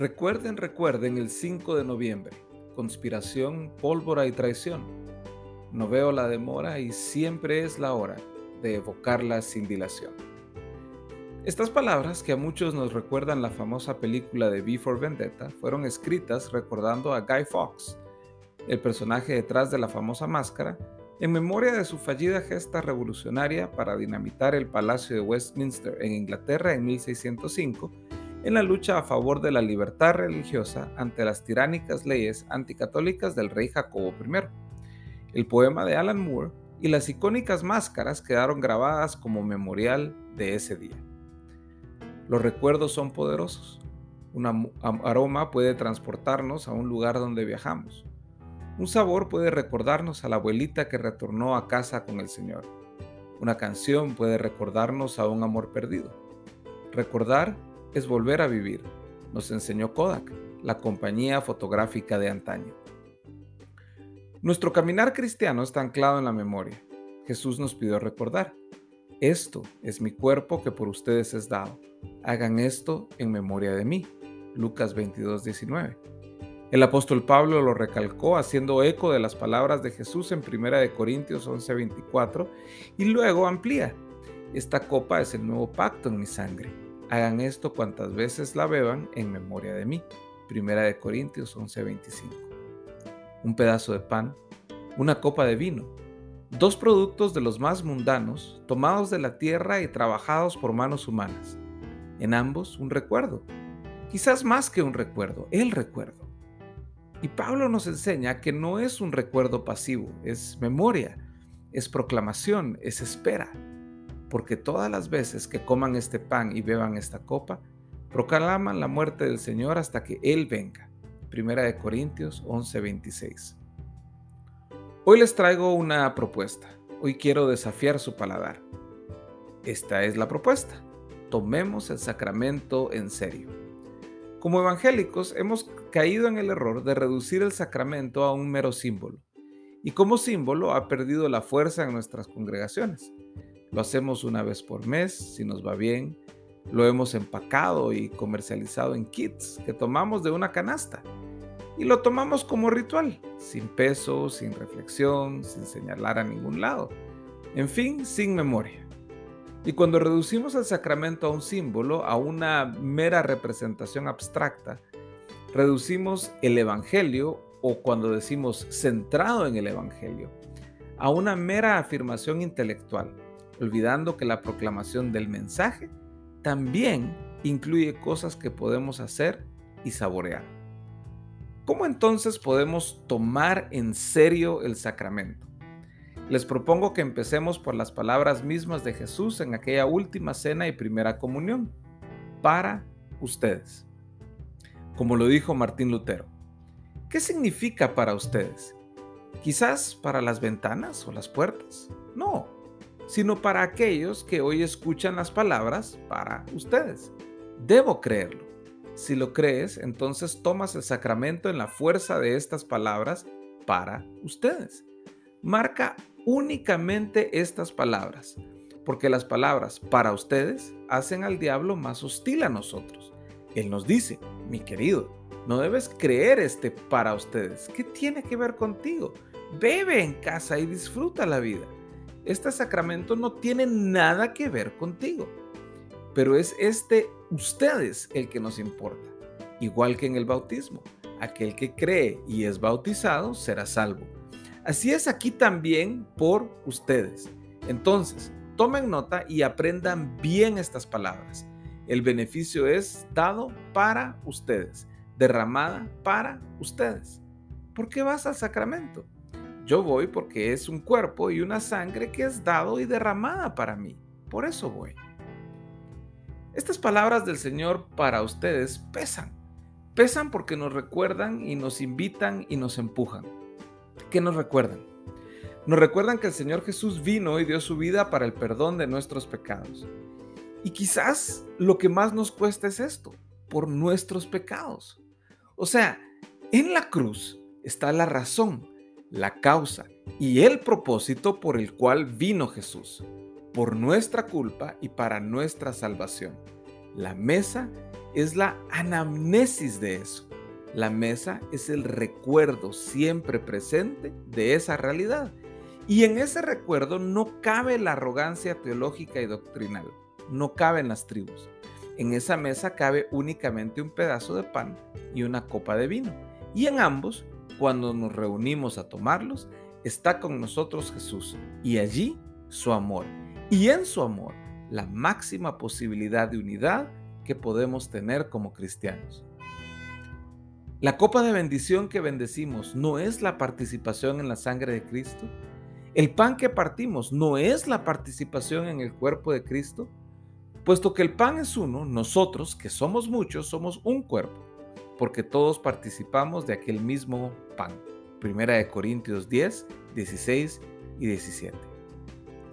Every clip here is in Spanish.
Recuerden, recuerden el 5 de noviembre. Conspiración, pólvora y traición. No veo la demora y siempre es la hora de evocarla sin dilación. Estas palabras, que a muchos nos recuerdan la famosa película de V for Vendetta, fueron escritas recordando a Guy Fawkes, el personaje detrás de la famosa máscara, en memoria de su fallida gesta revolucionaria para dinamitar el Palacio de Westminster en Inglaterra en 1605 en la lucha a favor de la libertad religiosa ante las tiránicas leyes anticatólicas del rey Jacobo I. El poema de Alan Moore y las icónicas máscaras quedaron grabadas como memorial de ese día. Los recuerdos son poderosos. Un aroma puede transportarnos a un lugar donde viajamos. Un sabor puede recordarnos a la abuelita que retornó a casa con el Señor. Una canción puede recordarnos a un amor perdido. Recordar es volver a vivir, nos enseñó Kodak, la compañía fotográfica de antaño. Nuestro caminar cristiano está anclado en la memoria. Jesús nos pidió recordar, esto es mi cuerpo que por ustedes es dado. Hagan esto en memoria de mí. Lucas 22, 19. El apóstol Pablo lo recalcó haciendo eco de las palabras de Jesús en 1 Corintios 11, 24 y luego amplía, esta copa es el nuevo pacto en mi sangre. Hagan esto cuantas veces la beban en memoria de mí. Primera de Corintios 11:25. Un pedazo de pan, una copa de vino, dos productos de los más mundanos, tomados de la tierra y trabajados por manos humanas. En ambos un recuerdo, quizás más que un recuerdo, el recuerdo. Y Pablo nos enseña que no es un recuerdo pasivo, es memoria, es proclamación, es espera porque todas las veces que coman este pan y beban esta copa, proclaman la muerte del Señor hasta que Él venga. Primera de Corintios 11:26. Hoy les traigo una propuesta. Hoy quiero desafiar su paladar. Esta es la propuesta. Tomemos el sacramento en serio. Como evangélicos hemos caído en el error de reducir el sacramento a un mero símbolo. Y como símbolo ha perdido la fuerza en nuestras congregaciones. Lo hacemos una vez por mes, si nos va bien. Lo hemos empacado y comercializado en kits que tomamos de una canasta. Y lo tomamos como ritual, sin peso, sin reflexión, sin señalar a ningún lado. En fin, sin memoria. Y cuando reducimos el sacramento a un símbolo, a una mera representación abstracta, reducimos el Evangelio, o cuando decimos centrado en el Evangelio, a una mera afirmación intelectual olvidando que la proclamación del mensaje también incluye cosas que podemos hacer y saborear. ¿Cómo entonces podemos tomar en serio el sacramento? Les propongo que empecemos por las palabras mismas de Jesús en aquella última cena y primera comunión, para ustedes. Como lo dijo Martín Lutero, ¿qué significa para ustedes? Quizás para las ventanas o las puertas. No, sino para aquellos que hoy escuchan las palabras para ustedes. Debo creerlo. Si lo crees, entonces tomas el sacramento en la fuerza de estas palabras para ustedes. Marca únicamente estas palabras, porque las palabras para ustedes hacen al diablo más hostil a nosotros. Él nos dice, mi querido, no debes creer este para ustedes. ¿Qué tiene que ver contigo? Bebe en casa y disfruta la vida este sacramento no tiene nada que ver contigo, pero es este ustedes el que nos importa, igual que en el bautismo. Aquel que cree y es bautizado será salvo. Así es aquí también por ustedes. Entonces, tomen nota y aprendan bien estas palabras. El beneficio es dado para ustedes, derramada para ustedes. ¿Por qué vas al sacramento? Yo voy porque es un cuerpo y una sangre que es dado y derramada para mí. Por eso voy. Estas palabras del Señor para ustedes pesan. Pesan porque nos recuerdan y nos invitan y nos empujan. ¿Qué nos recuerdan? Nos recuerdan que el Señor Jesús vino y dio su vida para el perdón de nuestros pecados. Y quizás lo que más nos cuesta es esto, por nuestros pecados. O sea, en la cruz está la razón la causa y el propósito por el cual vino Jesús, por nuestra culpa y para nuestra salvación. La mesa es la anamnesis de eso. La mesa es el recuerdo siempre presente de esa realidad. Y en ese recuerdo no cabe la arrogancia teológica y doctrinal, no caben las tribus. En esa mesa cabe únicamente un pedazo de pan y una copa de vino. Y en ambos, cuando nos reunimos a tomarlos, está con nosotros Jesús y allí su amor. Y en su amor, la máxima posibilidad de unidad que podemos tener como cristianos. La copa de bendición que bendecimos no es la participación en la sangre de Cristo. El pan que partimos no es la participación en el cuerpo de Cristo. Puesto que el pan es uno, nosotros, que somos muchos, somos un cuerpo, porque todos participamos de aquel mismo pan. Primera de Corintios 10, 16 y 17.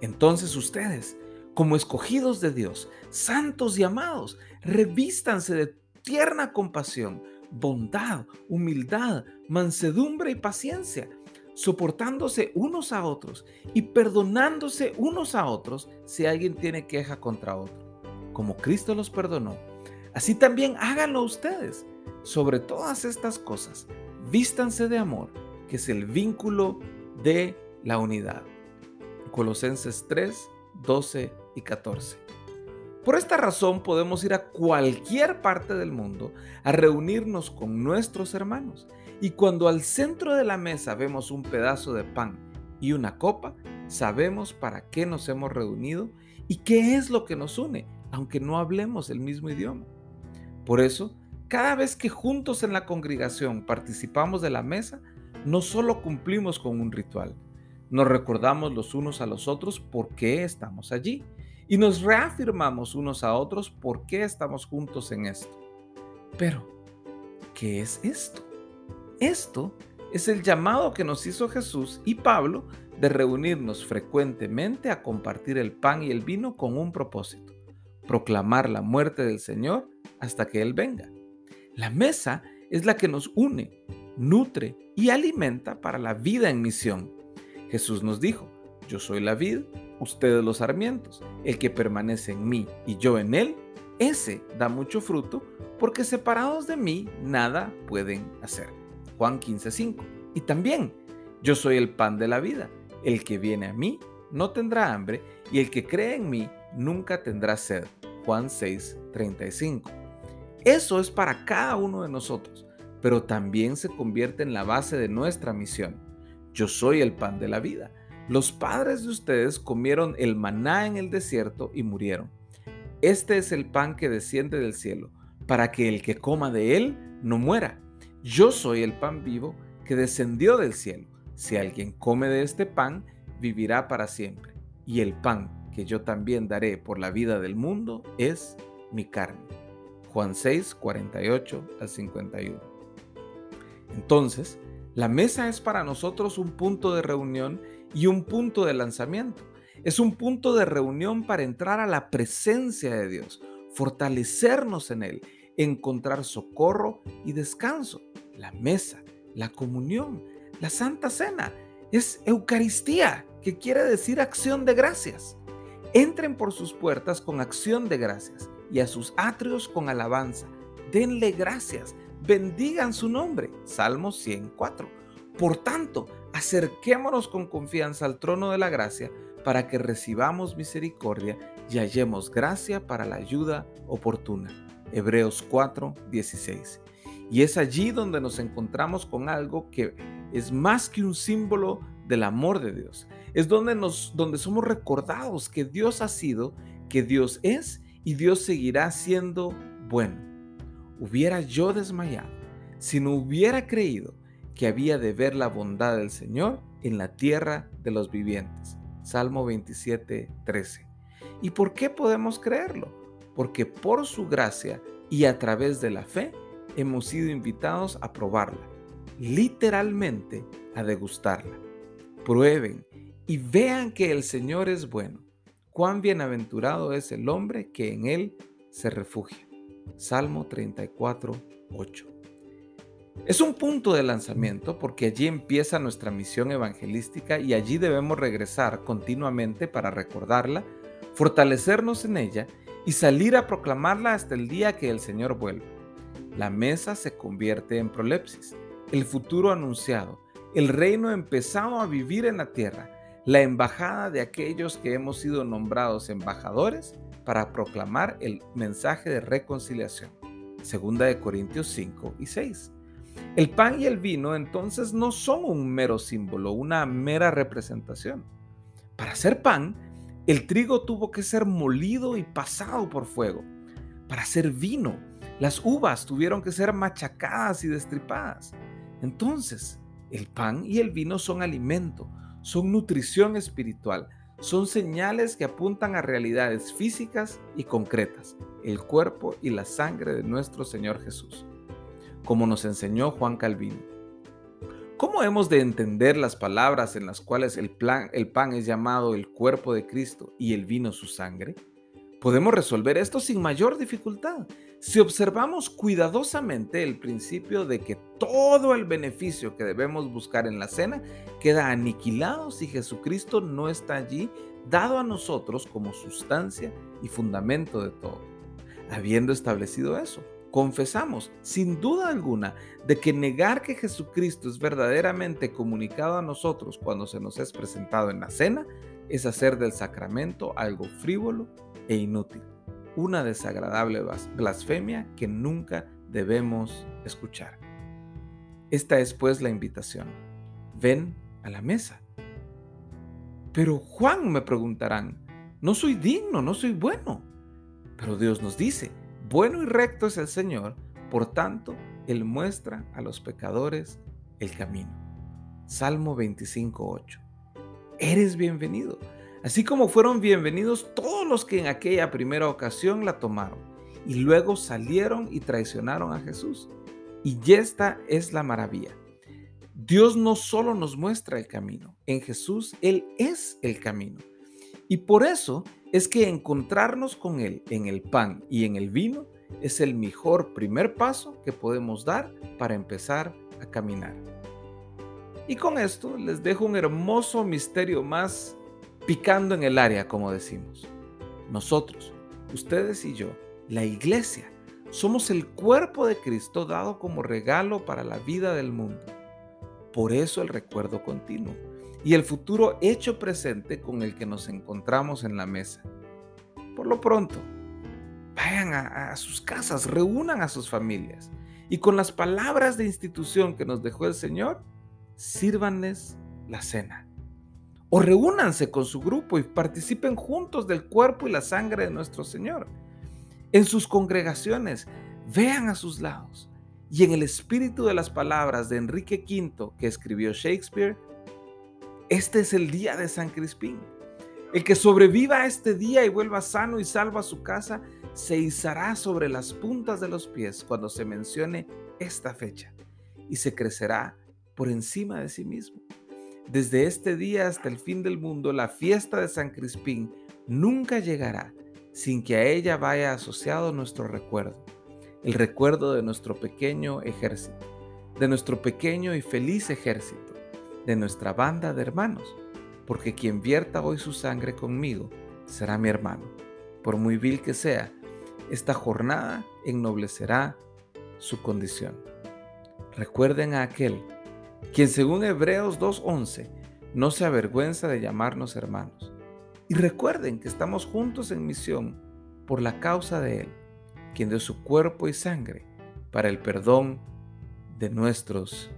Entonces ustedes, como escogidos de Dios, santos y amados, revístanse de tierna compasión, bondad, humildad, mansedumbre y paciencia, soportándose unos a otros y perdonándose unos a otros si alguien tiene queja contra otro. Como Cristo los perdonó, así también háganlo ustedes. Sobre todas estas cosas, vístanse de amor, que es el vínculo de la unidad. Colosenses 3, 12 y 14. Por esta razón podemos ir a cualquier parte del mundo a reunirnos con nuestros hermanos. Y cuando al centro de la mesa vemos un pedazo de pan y una copa, sabemos para qué nos hemos reunido y qué es lo que nos une, aunque no hablemos el mismo idioma. Por eso, cada vez que juntos en la congregación participamos de la mesa, no solo cumplimos con un ritual, nos recordamos los unos a los otros por qué estamos allí y nos reafirmamos unos a otros por qué estamos juntos en esto. Pero, ¿qué es esto? Esto es el llamado que nos hizo Jesús y Pablo de reunirnos frecuentemente a compartir el pan y el vino con un propósito, proclamar la muerte del Señor hasta que Él venga. La mesa es la que nos une, nutre y alimenta para la vida en misión. Jesús nos dijo, yo soy la vid, ustedes los sarmientos. El que permanece en mí y yo en él, ese da mucho fruto, porque separados de mí nada pueden hacer. Juan 15:5. Y también, yo soy el pan de la vida. El que viene a mí no tendrá hambre, y el que cree en mí nunca tendrá sed. Juan 6:35. Eso es para cada uno de nosotros, pero también se convierte en la base de nuestra misión. Yo soy el pan de la vida. Los padres de ustedes comieron el maná en el desierto y murieron. Este es el pan que desciende del cielo, para que el que coma de él no muera. Yo soy el pan vivo que descendió del cielo. Si alguien come de este pan, vivirá para siempre. Y el pan que yo también daré por la vida del mundo es mi carne. Juan 6, 48 al 51. Entonces, la mesa es para nosotros un punto de reunión y un punto de lanzamiento. Es un punto de reunión para entrar a la presencia de Dios, fortalecernos en Él, encontrar socorro y descanso. La mesa, la comunión, la Santa Cena es Eucaristía, que quiere decir acción de gracias. Entren por sus puertas con acción de gracias y a sus atrios con alabanza. Denle gracias, bendigan su nombre. Salmo 104. Por tanto, acerquémonos con confianza al trono de la gracia para que recibamos misericordia y hallemos gracia para la ayuda oportuna. Hebreos 4, 16. Y es allí donde nos encontramos con algo que es más que un símbolo del amor de Dios. Es donde, nos, donde somos recordados que Dios ha sido, que Dios es y Dios seguirá siendo bueno. Hubiera yo desmayado si no hubiera creído que había de ver la bondad del Señor en la tierra de los vivientes. Salmo 27, 13. ¿Y por qué podemos creerlo? Porque por su gracia y a través de la fe hemos sido invitados a probarla, literalmente a degustarla. Prueben y vean que el Señor es bueno. Cuán bienaventurado es el hombre que en él se refugia. Salmo 34, 8. Es un punto de lanzamiento porque allí empieza nuestra misión evangelística y allí debemos regresar continuamente para recordarla, fortalecernos en ella y salir a proclamarla hasta el día que el Señor vuelva. La mesa se convierte en prolepsis, el futuro anunciado, el reino empezado a vivir en la tierra, la embajada de aquellos que hemos sido nombrados embajadores para proclamar el mensaje de reconciliación. Segunda de Corintios 5 y 6. El pan y el vino entonces no son un mero símbolo, una mera representación. Para hacer pan, el trigo tuvo que ser molido y pasado por fuego. Para hacer vino, las uvas tuvieron que ser machacadas y destripadas. Entonces, el pan y el vino son alimento, son nutrición espiritual, son señales que apuntan a realidades físicas y concretas, el cuerpo y la sangre de nuestro Señor Jesús, como nos enseñó Juan Calvino. ¿Cómo hemos de entender las palabras en las cuales el, el pan es llamado el cuerpo de Cristo y el vino su sangre? Podemos resolver esto sin mayor dificultad si observamos cuidadosamente el principio de que todo el beneficio que debemos buscar en la cena queda aniquilado si Jesucristo no está allí, dado a nosotros como sustancia y fundamento de todo. Habiendo establecido eso, confesamos sin duda alguna de que negar que Jesucristo es verdaderamente comunicado a nosotros cuando se nos es presentado en la cena es hacer del sacramento algo frívolo e inútil una desagradable blasfemia que nunca debemos escuchar. Esta es pues la invitación. Ven a la mesa. Pero Juan me preguntarán, no soy digno, no soy bueno. Pero Dios nos dice, bueno y recto es el Señor, por tanto, Él muestra a los pecadores el camino. Salmo 25.8. Eres bienvenido. Así como fueron bienvenidos todos los que en aquella primera ocasión la tomaron y luego salieron y traicionaron a Jesús. Y esta es la maravilla. Dios no solo nos muestra el camino, en Jesús Él es el camino. Y por eso es que encontrarnos con Él en el pan y en el vino es el mejor primer paso que podemos dar para empezar a caminar. Y con esto les dejo un hermoso misterio más picando en el área, como decimos. Nosotros, ustedes y yo, la iglesia, somos el cuerpo de Cristo dado como regalo para la vida del mundo. Por eso el recuerdo continuo y el futuro hecho presente con el que nos encontramos en la mesa. Por lo pronto, vayan a, a, sus casas, reúnan a sus familias y con las palabras de institución que nos dejó el Señor, sírvanles la cena. O reúnanse con su grupo y participen juntos del cuerpo y la sangre de nuestro Señor. En sus congregaciones, vean a sus lados. Y en el espíritu de las palabras de Enrique V que escribió Shakespeare, este es el día de San Crispín. El que sobreviva a este día y vuelva sano y salvo a su casa, se izará sobre las puntas de los pies cuando se mencione esta fecha y se crecerá por encima de sí mismo. Desde este día hasta el fin del mundo, la fiesta de San Crispín nunca llegará sin que a ella vaya asociado nuestro recuerdo, el recuerdo de nuestro pequeño ejército, de nuestro pequeño y feliz ejército, de nuestra banda de hermanos, porque quien vierta hoy su sangre conmigo será mi hermano. Por muy vil que sea, esta jornada ennoblecerá su condición. Recuerden a aquel quien según Hebreos 2.11 no se avergüenza de llamarnos hermanos. Y recuerden que estamos juntos en misión por la causa de Él, quien dio su cuerpo y sangre para el perdón de nuestros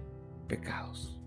pecados.